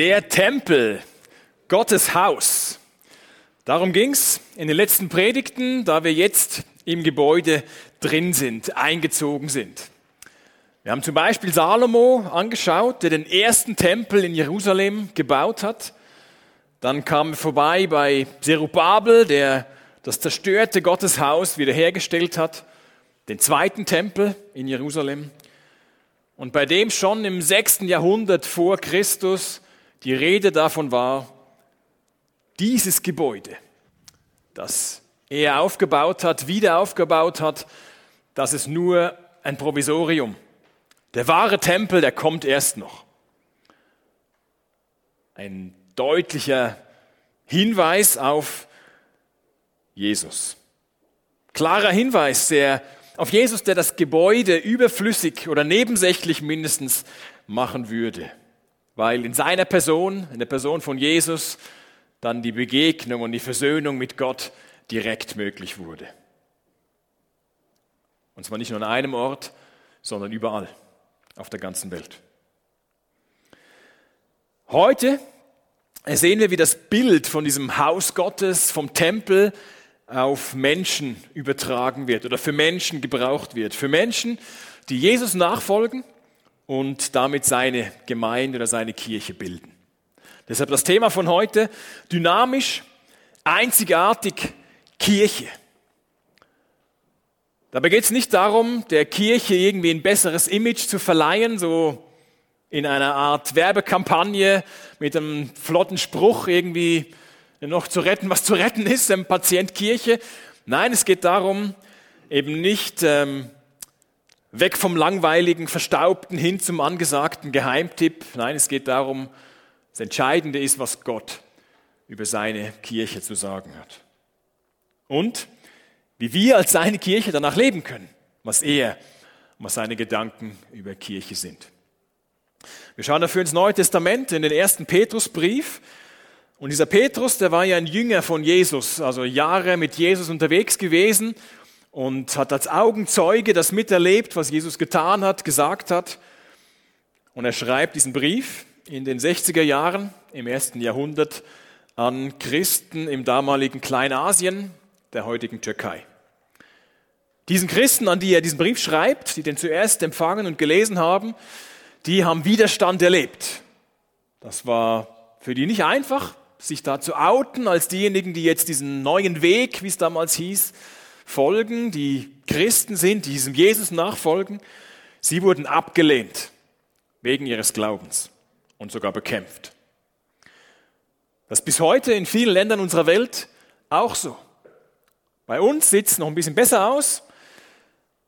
Der Tempel, Gottes Haus. Darum ging es in den letzten Predigten, da wir jetzt im Gebäude drin sind, eingezogen sind. Wir haben zum Beispiel Salomo angeschaut, der den ersten Tempel in Jerusalem gebaut hat. Dann kamen wir vorbei bei Zerubabel, der das zerstörte Gotteshaus wiederhergestellt hat, den zweiten Tempel in Jerusalem. Und bei dem schon im sechsten Jahrhundert vor Christus die Rede davon war, dieses Gebäude, das er aufgebaut hat, wieder aufgebaut hat, das ist nur ein Provisorium. Der wahre Tempel, der kommt erst noch. Ein deutlicher Hinweis auf Jesus. Klarer Hinweis der, auf Jesus, der das Gebäude überflüssig oder nebensächlich mindestens machen würde weil in seiner Person, in der Person von Jesus, dann die Begegnung und die Versöhnung mit Gott direkt möglich wurde. Und zwar nicht nur an einem Ort, sondern überall auf der ganzen Welt. Heute sehen wir, wie das Bild von diesem Haus Gottes, vom Tempel auf Menschen übertragen wird oder für Menschen gebraucht wird. Für Menschen, die Jesus nachfolgen und damit seine Gemeinde oder seine Kirche bilden. Deshalb das Thema von heute, dynamisch, einzigartig Kirche. Dabei geht es nicht darum, der Kirche irgendwie ein besseres Image zu verleihen, so in einer Art Werbekampagne mit einem flotten Spruch irgendwie noch zu retten, was zu retten ist, dem Patient Kirche. Nein, es geht darum, eben nicht ähm, Weg vom langweiligen, verstaubten hin zum angesagten Geheimtipp. Nein, es geht darum, das Entscheidende ist, was Gott über seine Kirche zu sagen hat. Und wie wir als seine Kirche danach leben können, was er was seine Gedanken über Kirche sind. Wir schauen dafür ins Neue Testament, in den ersten Petrusbrief. Und dieser Petrus, der war ja ein Jünger von Jesus, also Jahre mit Jesus unterwegs gewesen und hat als Augenzeuge das miterlebt, was Jesus getan hat, gesagt hat. Und er schreibt diesen Brief in den 60er Jahren im ersten Jahrhundert an Christen im damaligen Kleinasien, der heutigen Türkei. Diesen Christen, an die er diesen Brief schreibt, die den zuerst empfangen und gelesen haben, die haben Widerstand erlebt. Das war für die nicht einfach, sich da zu outen als diejenigen, die jetzt diesen neuen Weg, wie es damals hieß, folgen, die Christen sind, die diesem Jesus nachfolgen, sie wurden abgelehnt wegen ihres Glaubens und sogar bekämpft. Das ist bis heute in vielen Ländern unserer Welt auch so. Bei uns sieht es noch ein bisschen besser aus.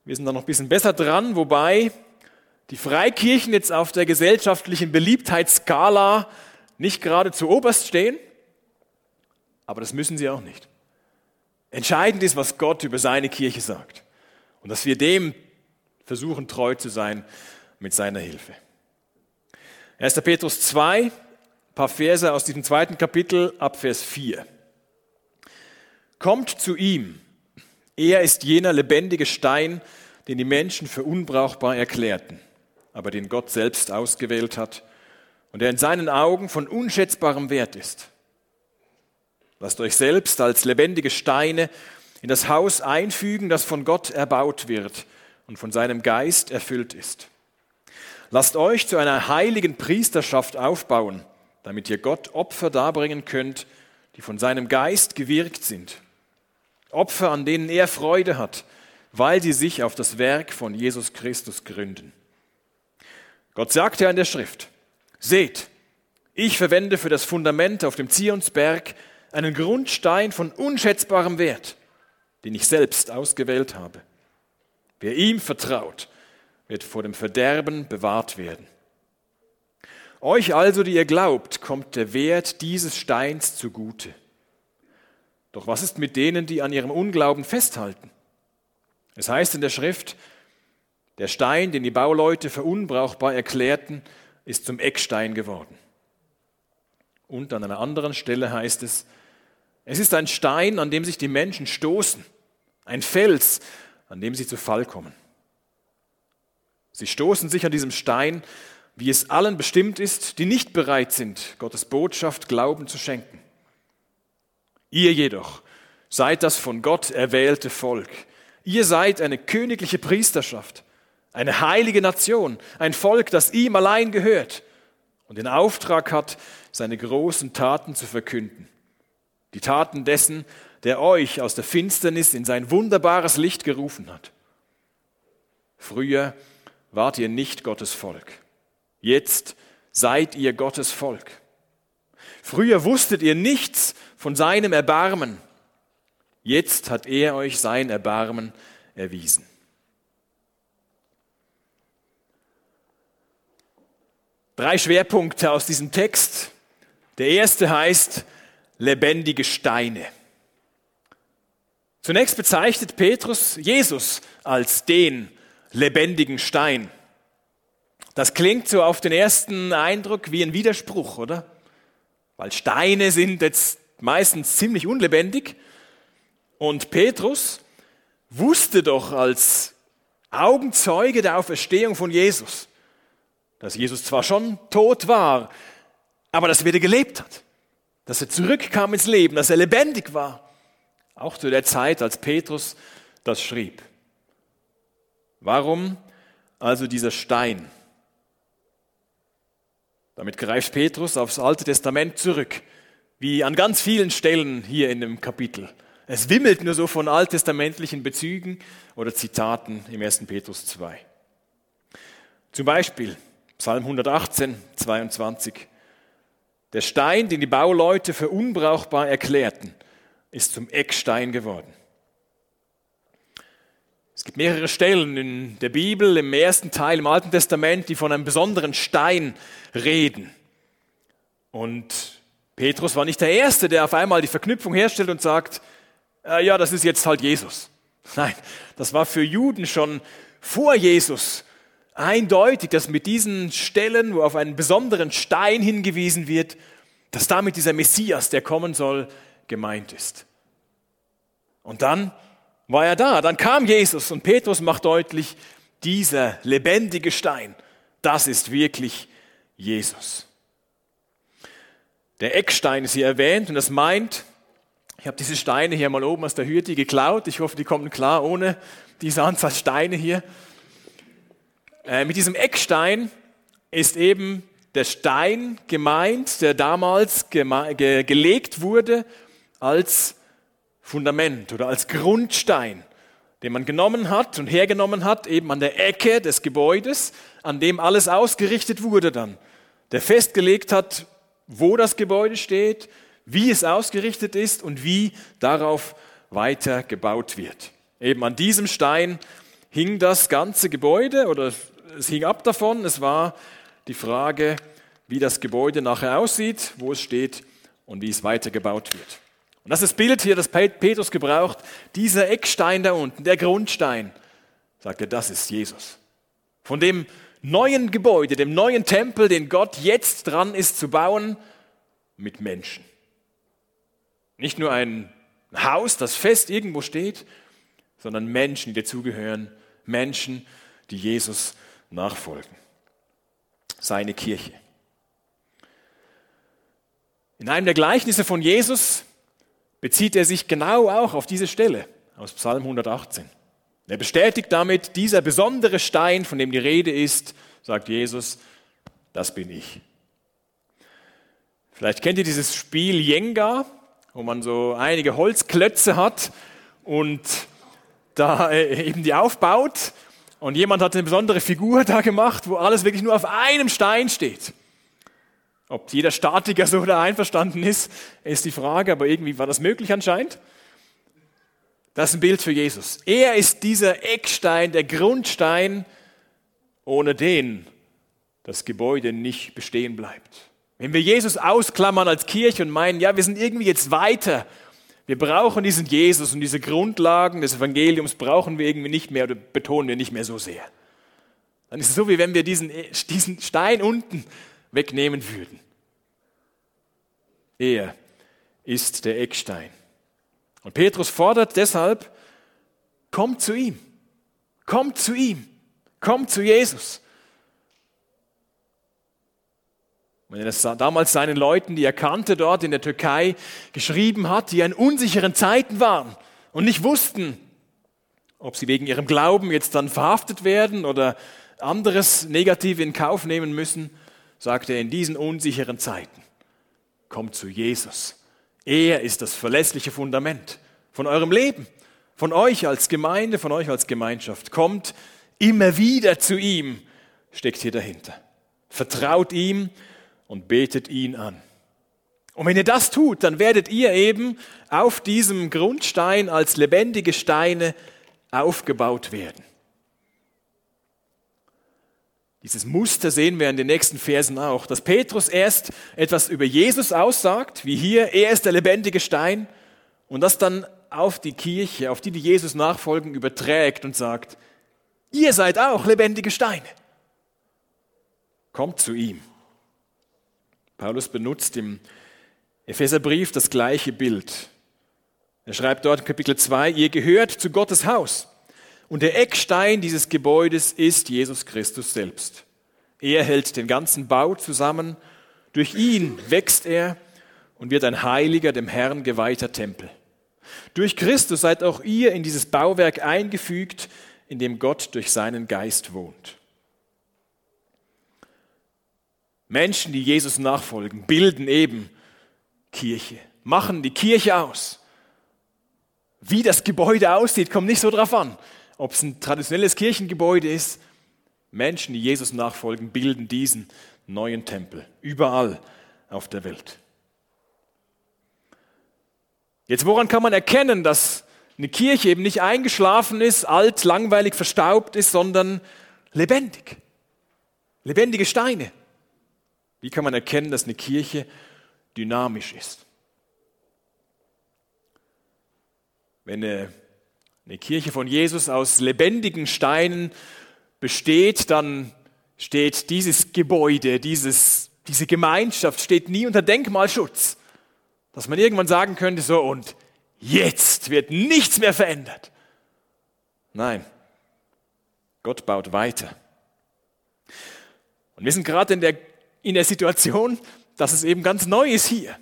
Wir sind da noch ein bisschen besser dran, wobei die Freikirchen jetzt auf der gesellschaftlichen Beliebtheitsskala nicht gerade zu oberst stehen. Aber das müssen sie auch nicht. Entscheidend ist, was Gott über seine Kirche sagt. Und dass wir dem versuchen, treu zu sein mit seiner Hilfe. 1. Petrus 2, ein paar Verse aus diesem zweiten Kapitel ab Vers 4. Kommt zu ihm. Er ist jener lebendige Stein, den die Menschen für unbrauchbar erklärten, aber den Gott selbst ausgewählt hat und der in seinen Augen von unschätzbarem Wert ist. Lasst euch selbst als lebendige Steine in das Haus einfügen, das von Gott erbaut wird und von seinem Geist erfüllt ist. Lasst euch zu einer heiligen Priesterschaft aufbauen, damit ihr Gott Opfer darbringen könnt, die von seinem Geist gewirkt sind. Opfer, an denen er Freude hat, weil sie sich auf das Werk von Jesus Christus gründen. Gott sagt ja in der Schrift, seht, ich verwende für das Fundament auf dem Zionsberg einen Grundstein von unschätzbarem Wert, den ich selbst ausgewählt habe. Wer ihm vertraut, wird vor dem Verderben bewahrt werden. Euch also, die ihr glaubt, kommt der Wert dieses Steins zugute. Doch was ist mit denen, die an ihrem Unglauben festhalten? Es heißt in der Schrift, der Stein, den die Bauleute für unbrauchbar erklärten, ist zum Eckstein geworden. Und an einer anderen Stelle heißt es, es ist ein Stein, an dem sich die Menschen stoßen, ein Fels, an dem sie zu Fall kommen. Sie stoßen sich an diesem Stein, wie es allen bestimmt ist, die nicht bereit sind, Gottes Botschaft Glauben zu schenken. Ihr jedoch seid das von Gott erwählte Volk. Ihr seid eine königliche Priesterschaft, eine heilige Nation, ein Volk, das ihm allein gehört und den Auftrag hat, seine großen Taten zu verkünden. Die Taten dessen, der euch aus der Finsternis in sein wunderbares Licht gerufen hat. Früher wart ihr nicht Gottes Volk. Jetzt seid ihr Gottes Volk. Früher wusstet ihr nichts von seinem Erbarmen. Jetzt hat er euch sein Erbarmen erwiesen. Drei Schwerpunkte aus diesem Text. Der erste heißt lebendige Steine. Zunächst bezeichnet Petrus Jesus als den lebendigen Stein. Das klingt so auf den ersten Eindruck wie ein Widerspruch, oder? Weil Steine sind jetzt meistens ziemlich unlebendig. Und Petrus wusste doch als Augenzeuge der Auferstehung von Jesus, dass Jesus zwar schon tot war, aber dass er wieder gelebt hat, dass er zurückkam ins Leben, dass er lebendig war. Auch zu der Zeit, als Petrus das schrieb. Warum also dieser Stein? Damit greift Petrus aufs Alte Testament zurück, wie an ganz vielen Stellen hier in dem Kapitel. Es wimmelt nur so von alttestamentlichen Bezügen oder Zitaten im 1. Petrus 2. Zum Beispiel Psalm 118, 22. Der Stein, den die Bauleute für unbrauchbar erklärten, ist zum Eckstein geworden. Es gibt mehrere Stellen in der Bibel, im ersten Teil im Alten Testament, die von einem besonderen Stein reden. Und Petrus war nicht der Erste, der auf einmal die Verknüpfung herstellt und sagt, äh, ja, das ist jetzt halt Jesus. Nein, das war für Juden schon vor Jesus eindeutig, dass mit diesen Stellen, wo auf einen besonderen Stein hingewiesen wird, dass damit dieser Messias, der kommen soll, gemeint ist. Und dann war er da, dann kam Jesus und Petrus macht deutlich, dieser lebendige Stein, das ist wirklich Jesus. Der Eckstein ist hier erwähnt und das meint, ich habe diese Steine hier mal oben aus der Hürde geklaut. Ich hoffe, die kommen klar ohne diese Anzahl Steine hier. Äh, mit diesem Eckstein ist eben der Stein gemeint, der damals geme ge gelegt wurde als Fundament oder als Grundstein, den man genommen hat und hergenommen hat, eben an der Ecke des Gebäudes, an dem alles ausgerichtet wurde dann, der festgelegt hat, wo das Gebäude steht, wie es ausgerichtet ist und wie darauf weiter gebaut wird. Eben an diesem Stein hing das ganze Gebäude oder es hing ab davon. Es war die Frage, wie das Gebäude nachher aussieht, wo es steht und wie es weitergebaut wird. Und das ist das Bild hier, das Petrus gebraucht. Dieser Eckstein da unten, der Grundstein, sagt er, das ist Jesus. Von dem neuen Gebäude, dem neuen Tempel, den Gott jetzt dran ist zu bauen, mit Menschen. Nicht nur ein Haus, das fest irgendwo steht, sondern Menschen, die dazugehören, Menschen, die Jesus nachfolgen. Seine Kirche. In einem der Gleichnisse von Jesus bezieht er sich genau auch auf diese Stelle aus Psalm 118. Er bestätigt damit, dieser besondere Stein, von dem die Rede ist, sagt Jesus, das bin ich. Vielleicht kennt ihr dieses Spiel Jenga, wo man so einige Holzklötze hat und da äh, eben die aufbaut und jemand hat eine besondere Figur da gemacht, wo alles wirklich nur auf einem Stein steht. Ob jeder Statiker so da einverstanden ist, ist die Frage, aber irgendwie war das möglich anscheinend. Das ist ein Bild für Jesus. Er ist dieser Eckstein, der Grundstein, ohne den das Gebäude nicht bestehen bleibt. Wenn wir Jesus ausklammern als Kirche und meinen, ja, wir sind irgendwie jetzt weiter wir brauchen diesen Jesus und diese Grundlagen des Evangeliums brauchen wir irgendwie nicht mehr oder betonen wir nicht mehr so sehr. Dann ist es so, wie wenn wir diesen, diesen Stein unten wegnehmen würden. Er ist der Eckstein. Und Petrus fordert deshalb, kommt zu ihm, kommt zu ihm, kommt zu Jesus. Wenn er damals seinen Leuten, die er kannte dort in der Türkei, geschrieben hat, die in unsicheren Zeiten waren und nicht wussten, ob sie wegen ihrem Glauben jetzt dann verhaftet werden oder anderes Negativ in Kauf nehmen müssen, sagt er in diesen unsicheren Zeiten, kommt zu Jesus. Er ist das verlässliche Fundament von eurem Leben, von euch als Gemeinde, von euch als Gemeinschaft. Kommt immer wieder zu ihm, steckt hier dahinter. Vertraut ihm und betet ihn an. Und wenn ihr das tut, dann werdet ihr eben auf diesem Grundstein als lebendige Steine aufgebaut werden. Dieses Muster sehen wir in den nächsten Versen auch, dass Petrus erst etwas über Jesus aussagt, wie hier, er ist der lebendige Stein, und das dann auf die Kirche, auf die die Jesus nachfolgen, überträgt und sagt, ihr seid auch lebendige Steine. Kommt zu ihm. Paulus benutzt im Epheserbrief das gleiche Bild. Er schreibt dort in Kapitel 2, ihr gehört zu Gottes Haus. Und der Eckstein dieses Gebäudes ist Jesus Christus selbst. Er hält den ganzen Bau zusammen. Durch ihn wächst er und wird ein heiliger, dem Herrn geweihter Tempel. Durch Christus seid auch ihr in dieses Bauwerk eingefügt, in dem Gott durch seinen Geist wohnt. Menschen, die Jesus nachfolgen, bilden eben Kirche, machen die Kirche aus. Wie das Gebäude aussieht, kommt nicht so drauf an. Ob es ein traditionelles Kirchengebäude ist, Menschen, die Jesus nachfolgen, bilden diesen neuen Tempel überall auf der Welt. Jetzt, woran kann man erkennen, dass eine Kirche eben nicht eingeschlafen ist, alt, langweilig, verstaubt ist, sondern lebendig? Lebendige Steine. Wie kann man erkennen, dass eine Kirche dynamisch ist? Wenn eine, eine Kirche von Jesus aus lebendigen Steinen besteht, dann steht dieses Gebäude, dieses, diese Gemeinschaft steht nie unter Denkmalschutz. Dass man irgendwann sagen könnte, so und jetzt wird nichts mehr verändert. Nein, Gott baut weiter. Und wir sind gerade in der in der Situation, dass es eben ganz neu ist hier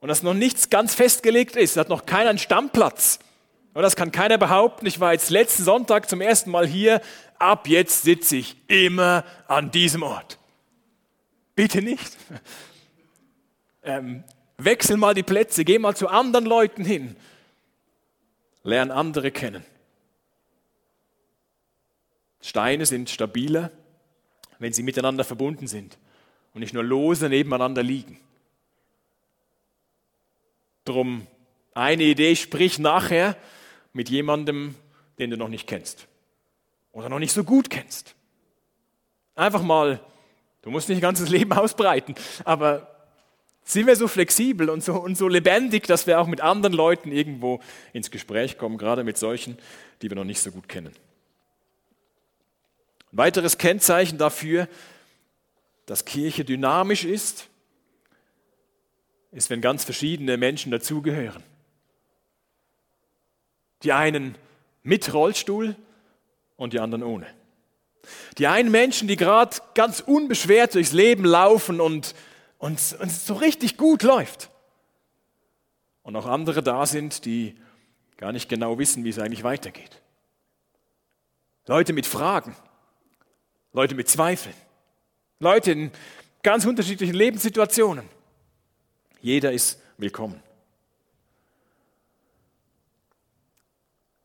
und dass noch nichts ganz festgelegt ist. Es hat noch keiner einen Stammplatz. Und das kann keiner behaupten. Ich war jetzt letzten Sonntag zum ersten Mal hier. Ab jetzt sitze ich immer an diesem Ort. Bitte nicht. Ähm, wechsel mal die Plätze, geh mal zu anderen Leuten hin. Lern andere kennen. Steine sind stabiler, wenn sie miteinander verbunden sind und nicht nur lose nebeneinander liegen. Drum eine Idee, sprich nachher mit jemandem, den du noch nicht kennst oder noch nicht so gut kennst. Einfach mal, du musst nicht ganzes Leben ausbreiten, aber sind wir so flexibel und so, und so lebendig, dass wir auch mit anderen Leuten irgendwo ins Gespräch kommen, gerade mit solchen, die wir noch nicht so gut kennen. Ein weiteres Kennzeichen dafür, dass Kirche dynamisch ist, ist, wenn ganz verschiedene Menschen dazugehören. Die einen mit Rollstuhl und die anderen ohne. Die einen Menschen, die gerade ganz unbeschwert durchs Leben laufen und, es so richtig gut läuft. Und auch andere da sind, die gar nicht genau wissen, wie es eigentlich weitergeht. Leute mit Fragen, Leute mit Zweifeln. Leute in ganz unterschiedlichen Lebenssituationen. Jeder ist willkommen.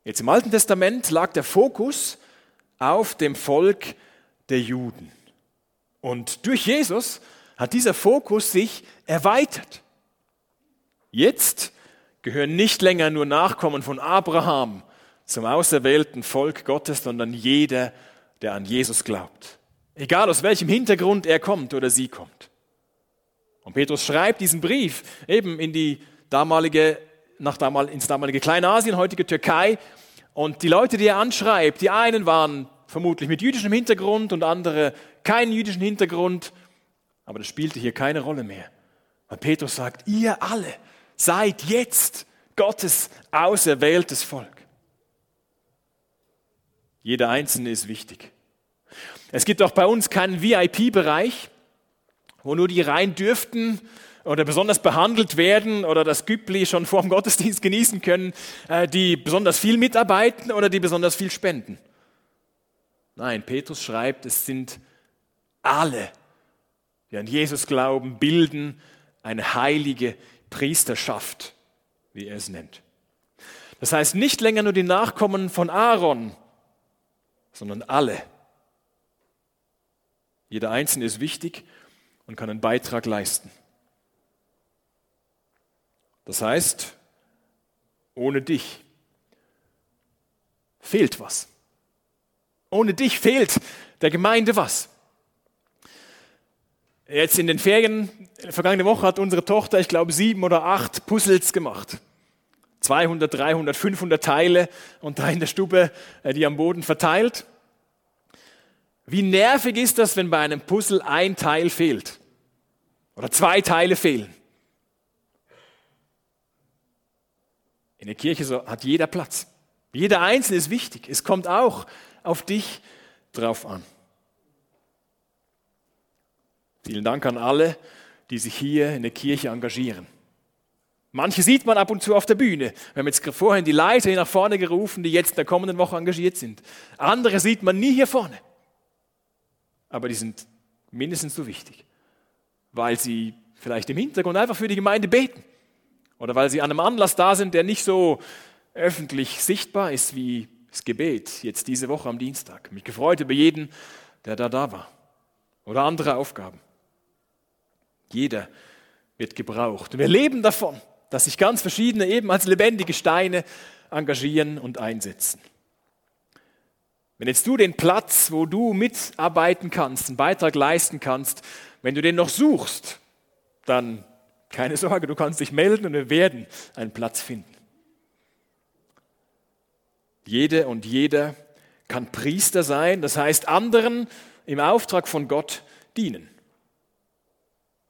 Jetzt im Alten Testament lag der Fokus auf dem Volk der Juden. Und durch Jesus hat dieser Fokus sich erweitert. Jetzt gehören nicht länger nur Nachkommen von Abraham zum auserwählten Volk Gottes, sondern jeder, der an Jesus glaubt. Egal aus welchem Hintergrund er kommt oder sie kommt. Und Petrus schreibt diesen Brief eben in die damalige, nach damal, ins damalige Kleinasien, heutige Türkei. Und die Leute, die er anschreibt, die einen waren vermutlich mit jüdischem Hintergrund und andere keinen jüdischen Hintergrund. Aber das spielte hier keine Rolle mehr. Weil Petrus sagt, ihr alle seid jetzt Gottes auserwähltes Volk. Jeder Einzelne ist wichtig. Es gibt auch bei uns keinen VIP-Bereich wo nur die rein dürften oder besonders behandelt werden oder das Güppli schon vor dem Gottesdienst genießen können, äh, die besonders viel mitarbeiten oder die besonders viel spenden. Nein, Petrus schreibt, es sind alle, die an Jesus glauben, bilden eine heilige Priesterschaft, wie er es nennt. Das heißt nicht länger nur die Nachkommen von Aaron, sondern alle. Jeder Einzelne ist wichtig und kann einen Beitrag leisten. Das heißt, ohne dich fehlt was. Ohne dich fehlt der Gemeinde was. Jetzt in den Ferien, vergangene Woche hat unsere Tochter, ich glaube, sieben oder acht Puzzles gemacht. 200, 300, 500 Teile und da in der Stube äh, die am Boden verteilt. Wie nervig ist das, wenn bei einem Puzzle ein Teil fehlt oder zwei Teile fehlen? In der Kirche so hat jeder Platz. Jeder Einzelne ist wichtig. Es kommt auch auf dich drauf an. Vielen Dank an alle, die sich hier in der Kirche engagieren. Manche sieht man ab und zu auf der Bühne. Wir haben jetzt vorhin die Leiter hier nach vorne gerufen, die jetzt in der kommenden Woche engagiert sind. Andere sieht man nie hier vorne. Aber die sind mindestens so wichtig, weil sie vielleicht im Hintergrund einfach für die Gemeinde beten oder weil sie an einem Anlass da sind, der nicht so öffentlich sichtbar ist wie das Gebet jetzt diese Woche am Dienstag. Mich gefreut über jeden, der da da war. Oder andere Aufgaben. Jeder wird gebraucht. Und wir leben davon, dass sich ganz verschiedene eben als lebendige Steine engagieren und einsetzen. Wenn jetzt du den Platz, wo du mitarbeiten kannst, einen Beitrag leisten kannst, wenn du den noch suchst, dann keine Sorge, du kannst dich melden und wir werden einen Platz finden. Jede und jeder kann Priester sein, das heißt anderen im Auftrag von Gott dienen.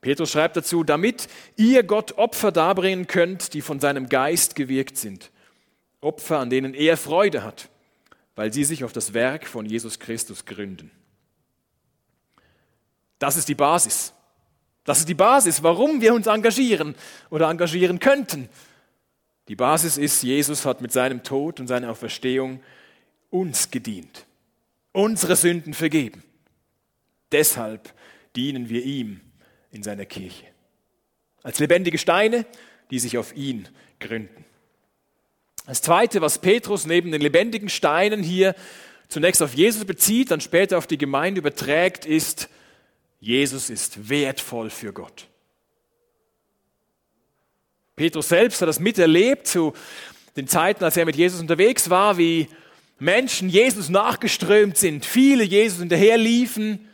Petrus schreibt dazu, damit ihr Gott Opfer darbringen könnt, die von seinem Geist gewirkt sind. Opfer, an denen er Freude hat, weil sie sich auf das Werk von Jesus Christus gründen. Das ist die Basis. Das ist die Basis, warum wir uns engagieren oder engagieren könnten. Die Basis ist, Jesus hat mit seinem Tod und seiner Auferstehung uns gedient, unsere Sünden vergeben. Deshalb dienen wir ihm in seiner Kirche. Als lebendige Steine, die sich auf ihn gründen. Das Zweite, was Petrus neben den lebendigen Steinen hier zunächst auf Jesus bezieht, dann später auf die Gemeinde überträgt, ist, Jesus ist wertvoll für Gott. Petrus selbst hat das miterlebt zu den Zeiten, als er mit Jesus unterwegs war, wie Menschen Jesus nachgeströmt sind, viele Jesus hinterherliefen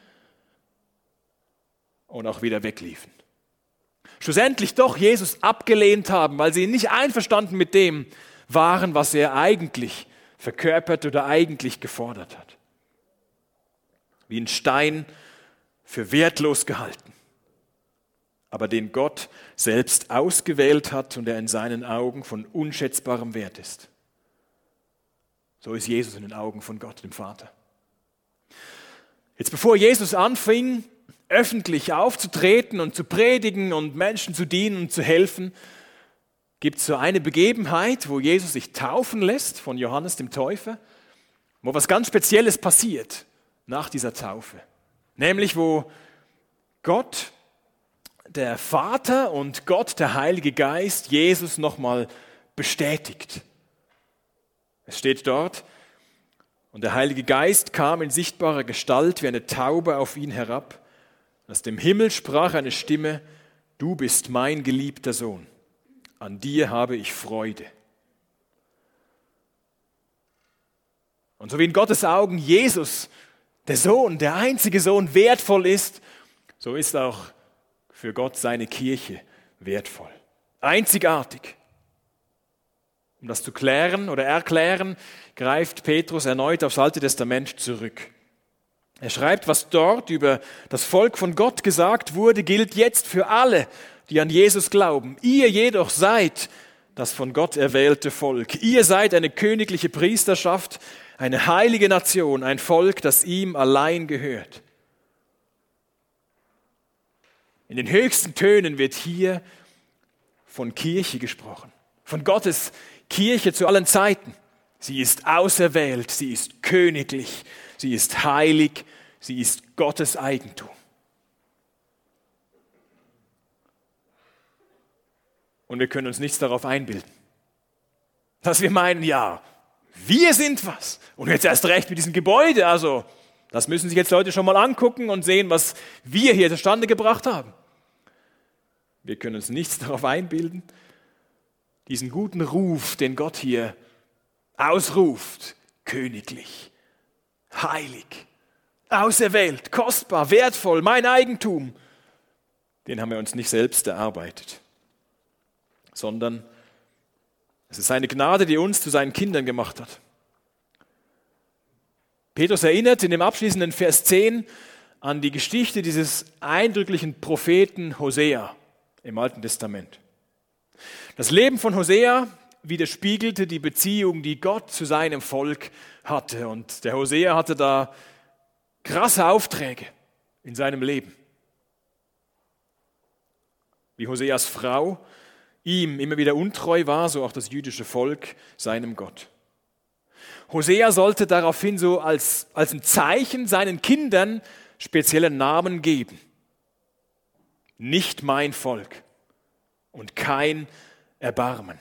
und auch wieder wegliefen. Schlussendlich doch Jesus abgelehnt haben, weil sie nicht einverstanden mit dem waren, was er eigentlich verkörpert oder eigentlich gefordert hat. Wie ein Stein für wertlos gehalten aber den Gott selbst ausgewählt hat und der in seinen Augen von unschätzbarem Wert ist. So ist Jesus in den Augen von Gott, dem Vater. Jetzt bevor Jesus anfing, öffentlich aufzutreten und zu predigen und Menschen zu dienen und zu helfen, gibt es so eine Begebenheit, wo Jesus sich taufen lässt von Johannes dem Täufer, wo was ganz Spezielles passiert nach dieser Taufe. Nämlich wo Gott der Vater und Gott, der Heilige Geist, Jesus nochmal bestätigt. Es steht dort, und der Heilige Geist kam in sichtbarer Gestalt wie eine Taube auf ihn herab. Aus dem Himmel sprach eine Stimme, du bist mein geliebter Sohn, an dir habe ich Freude. Und so wie in Gottes Augen Jesus, der Sohn, der einzige Sohn, wertvoll ist, so ist auch für Gott seine Kirche wertvoll. Einzigartig. Um das zu klären oder erklären, greift Petrus erneut aufs Alte Testament zurück. Er schreibt, was dort über das Volk von Gott gesagt wurde, gilt jetzt für alle, die an Jesus glauben. Ihr jedoch seid das von Gott erwählte Volk. Ihr seid eine königliche Priesterschaft, eine heilige Nation, ein Volk, das ihm allein gehört. In den höchsten Tönen wird hier von Kirche gesprochen, von Gottes Kirche zu allen Zeiten. Sie ist auserwählt, sie ist königlich, sie ist heilig, sie ist Gottes Eigentum. Und wir können uns nichts darauf einbilden. Dass wir meinen, ja, wir sind was. Und jetzt erst recht mit diesem Gebäude. Also, das müssen sich jetzt Leute schon mal angucken und sehen, was wir hier zustande gebracht haben. Wir können uns nichts darauf einbilden. Diesen guten Ruf, den Gott hier ausruft, königlich, heilig, auserwählt, kostbar, wertvoll, mein Eigentum, den haben wir uns nicht selbst erarbeitet sondern es ist seine Gnade, die uns zu seinen Kindern gemacht hat. Petrus erinnert in dem abschließenden Vers 10 an die Geschichte dieses eindrücklichen Propheten Hosea im Alten Testament. Das Leben von Hosea widerspiegelte die Beziehung, die Gott zu seinem Volk hatte. Und der Hosea hatte da krasse Aufträge in seinem Leben. Wie Hoseas Frau ihm immer wieder untreu war, so auch das jüdische Volk seinem Gott. Hosea sollte daraufhin so als, als ein Zeichen seinen Kindern speziellen Namen geben. Nicht mein Volk und kein Erbarmen.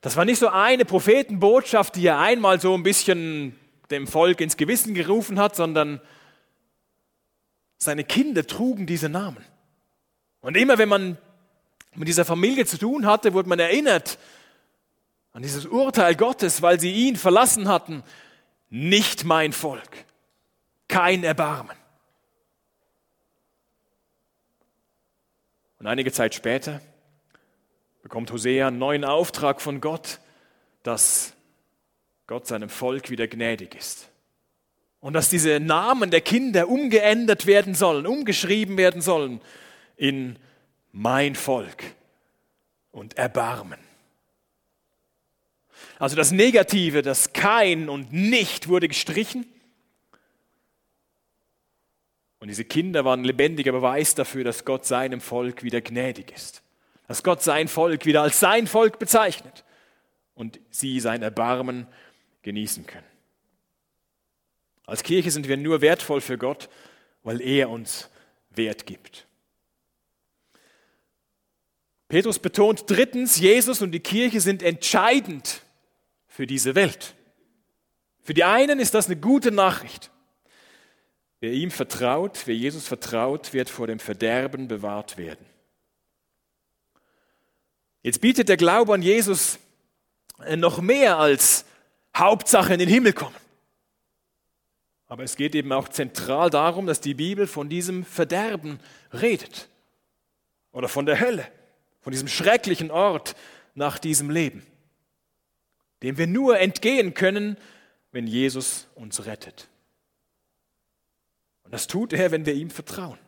Das war nicht so eine Prophetenbotschaft, die er einmal so ein bisschen dem Volk ins Gewissen gerufen hat, sondern seine Kinder trugen diese Namen. Und immer wenn man mit dieser Familie zu tun hatte, wurde man erinnert an dieses Urteil Gottes, weil sie ihn verlassen hatten. Nicht mein Volk, kein Erbarmen. Und einige Zeit später bekommt Hosea einen neuen Auftrag von Gott, dass Gott seinem Volk wieder gnädig ist. Und dass diese Namen der Kinder umgeändert werden sollen, umgeschrieben werden sollen in mein Volk und Erbarmen. Also das Negative, das Kein und Nicht wurde gestrichen. Und diese Kinder waren lebendiger Beweis dafür, dass Gott seinem Volk wieder gnädig ist. Dass Gott sein Volk wieder als sein Volk bezeichnet und sie sein Erbarmen genießen können. Als Kirche sind wir nur wertvoll für Gott, weil er uns Wert gibt. Petrus betont drittens, Jesus und die Kirche sind entscheidend für diese Welt. Für die einen ist das eine gute Nachricht. Wer ihm vertraut, wer Jesus vertraut, wird vor dem Verderben bewahrt werden. Jetzt bietet der Glaube an Jesus noch mehr als Hauptsache in den Himmel kommen. Aber es geht eben auch zentral darum, dass die Bibel von diesem Verderben redet oder von der Hölle von diesem schrecklichen Ort nach diesem Leben, dem wir nur entgehen können, wenn Jesus uns rettet. Und das tut er, wenn wir ihm vertrauen.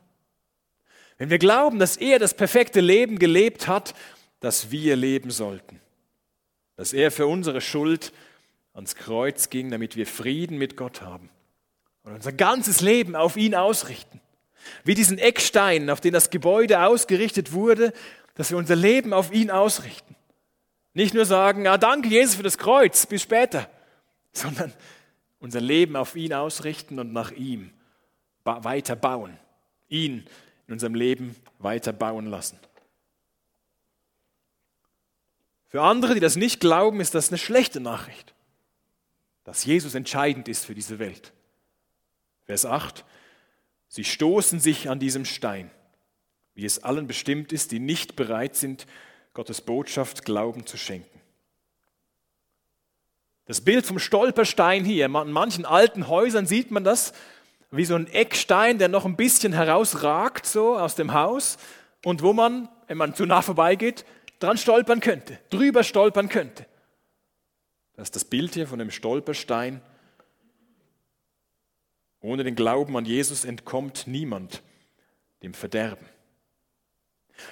Wenn wir glauben, dass er das perfekte Leben gelebt hat, das wir leben sollten. Dass er für unsere Schuld ans Kreuz ging, damit wir Frieden mit Gott haben. Und unser ganzes Leben auf ihn ausrichten. Wie diesen Eckstein, auf den das Gebäude ausgerichtet wurde, dass wir unser Leben auf ihn ausrichten. Nicht nur sagen, ah, danke Jesus für das Kreuz, bis später, sondern unser Leben auf ihn ausrichten und nach ihm weiter bauen. Ihn in unserem Leben weiter bauen lassen. Für andere, die das nicht glauben, ist das eine schlechte Nachricht, dass Jesus entscheidend ist für diese Welt. Vers 8, sie stoßen sich an diesem Stein wie es allen bestimmt ist, die nicht bereit sind, Gottes Botschaft Glauben zu schenken. Das Bild vom Stolperstein hier, in manchen alten Häusern sieht man das, wie so ein Eckstein, der noch ein bisschen herausragt, so aus dem Haus, und wo man, wenn man zu nah vorbeigeht, dran stolpern könnte, drüber stolpern könnte. Das ist das Bild hier von dem Stolperstein. Ohne den Glauben an Jesus entkommt niemand dem Verderben.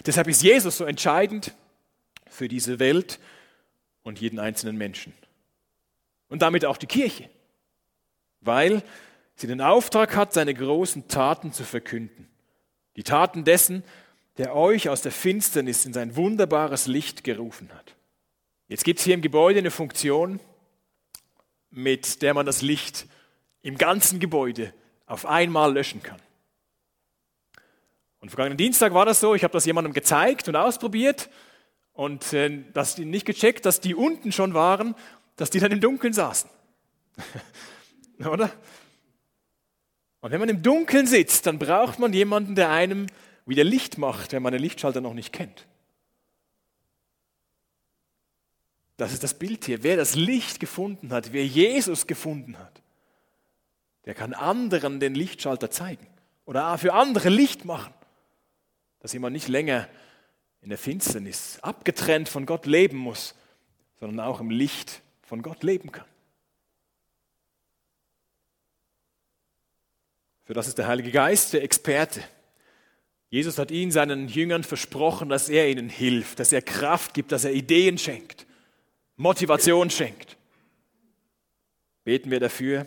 Deshalb ist Jesus so entscheidend für diese Welt und jeden einzelnen Menschen. Und damit auch die Kirche, weil sie den Auftrag hat, seine großen Taten zu verkünden, Die Taten dessen, der euch aus der Finsternis in sein wunderbares Licht gerufen hat. Jetzt gibt es hier im Gebäude eine Funktion, mit der man das Licht im ganzen Gebäude auf einmal löschen kann. Und vergangenen Dienstag war das so, ich habe das jemandem gezeigt und ausprobiert und äh, dass die nicht gecheckt, dass die unten schon waren, dass die dann im Dunkeln saßen. Oder? Und wenn man im Dunkeln sitzt, dann braucht man jemanden, der einem wieder Licht macht, wenn man den Lichtschalter noch nicht kennt. Das ist das Bild hier. Wer das Licht gefunden hat, wer Jesus gefunden hat, der kann anderen den Lichtschalter zeigen oder für andere Licht machen, dass jemand nicht länger in der Finsternis abgetrennt von Gott leben muss, sondern auch im Licht von Gott leben kann. Für das ist der Heilige Geist der Experte. Jesus hat ihnen, seinen Jüngern versprochen, dass er ihnen hilft, dass er Kraft gibt, dass er Ideen schenkt, Motivation schenkt. Beten wir dafür,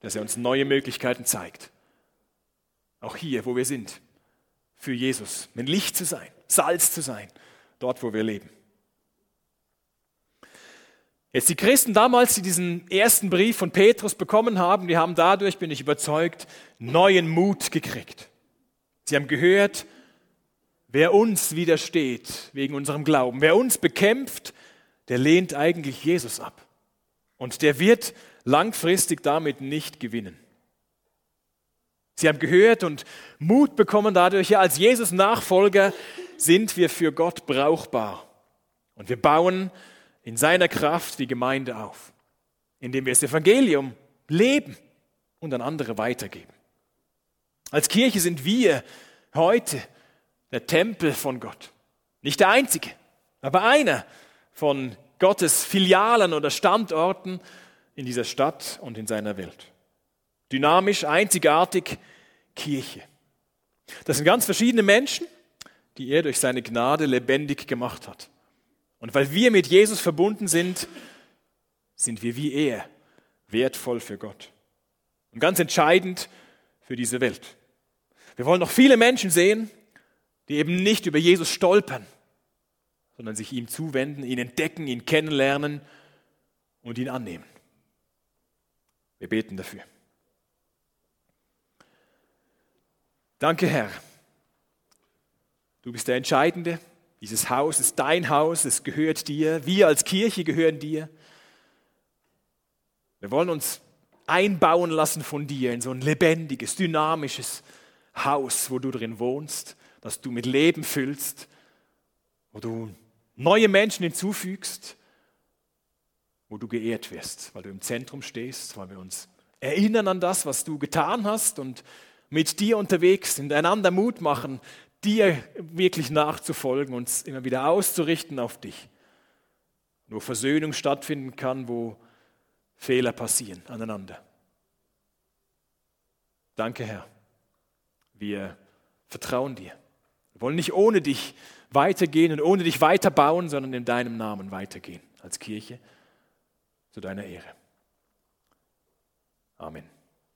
dass er uns neue Möglichkeiten zeigt. Auch hier, wo wir sind, für Jesus, ein Licht zu sein, Salz zu sein, dort, wo wir leben. Jetzt die Christen damals, die diesen ersten Brief von Petrus bekommen haben, die haben dadurch, bin ich überzeugt, neuen Mut gekriegt. Sie haben gehört, wer uns widersteht wegen unserem Glauben, wer uns bekämpft, der lehnt eigentlich Jesus ab. Und der wird langfristig damit nicht gewinnen. Sie haben gehört und Mut bekommen dadurch, ja, als Jesus Nachfolger sind wir für Gott brauchbar. Und wir bauen in seiner Kraft die Gemeinde auf, indem wir das Evangelium leben und an andere weitergeben. Als Kirche sind wir heute der Tempel von Gott. Nicht der einzige, aber einer von Gottes Filialen oder Standorten in dieser Stadt und in seiner Welt. Dynamisch, einzigartig Kirche. Das sind ganz verschiedene Menschen, die er durch seine Gnade lebendig gemacht hat. Und weil wir mit Jesus verbunden sind, sind wir wie er wertvoll für Gott. Und ganz entscheidend für diese Welt. Wir wollen noch viele Menschen sehen, die eben nicht über Jesus stolpern, sondern sich ihm zuwenden, ihn entdecken, ihn kennenlernen und ihn annehmen. Wir beten dafür. Danke, Herr. Du bist der Entscheidende. Dieses Haus ist dein Haus, es gehört dir. Wir als Kirche gehören dir. Wir wollen uns einbauen lassen von dir in so ein lebendiges, dynamisches Haus, wo du drin wohnst, das du mit Leben füllst, wo du neue Menschen hinzufügst, wo du geehrt wirst, weil du im Zentrum stehst, weil wir uns erinnern an das, was du getan hast und mit dir unterwegs sind, einander Mut machen, dir wirklich nachzufolgen, uns immer wieder auszurichten auf dich. Wo Versöhnung stattfinden kann, wo Fehler passieren aneinander. Danke, Herr. Wir vertrauen dir. Wir wollen nicht ohne dich weitergehen und ohne dich weiterbauen, sondern in deinem Namen weitergehen als Kirche zu deiner Ehre. Amen.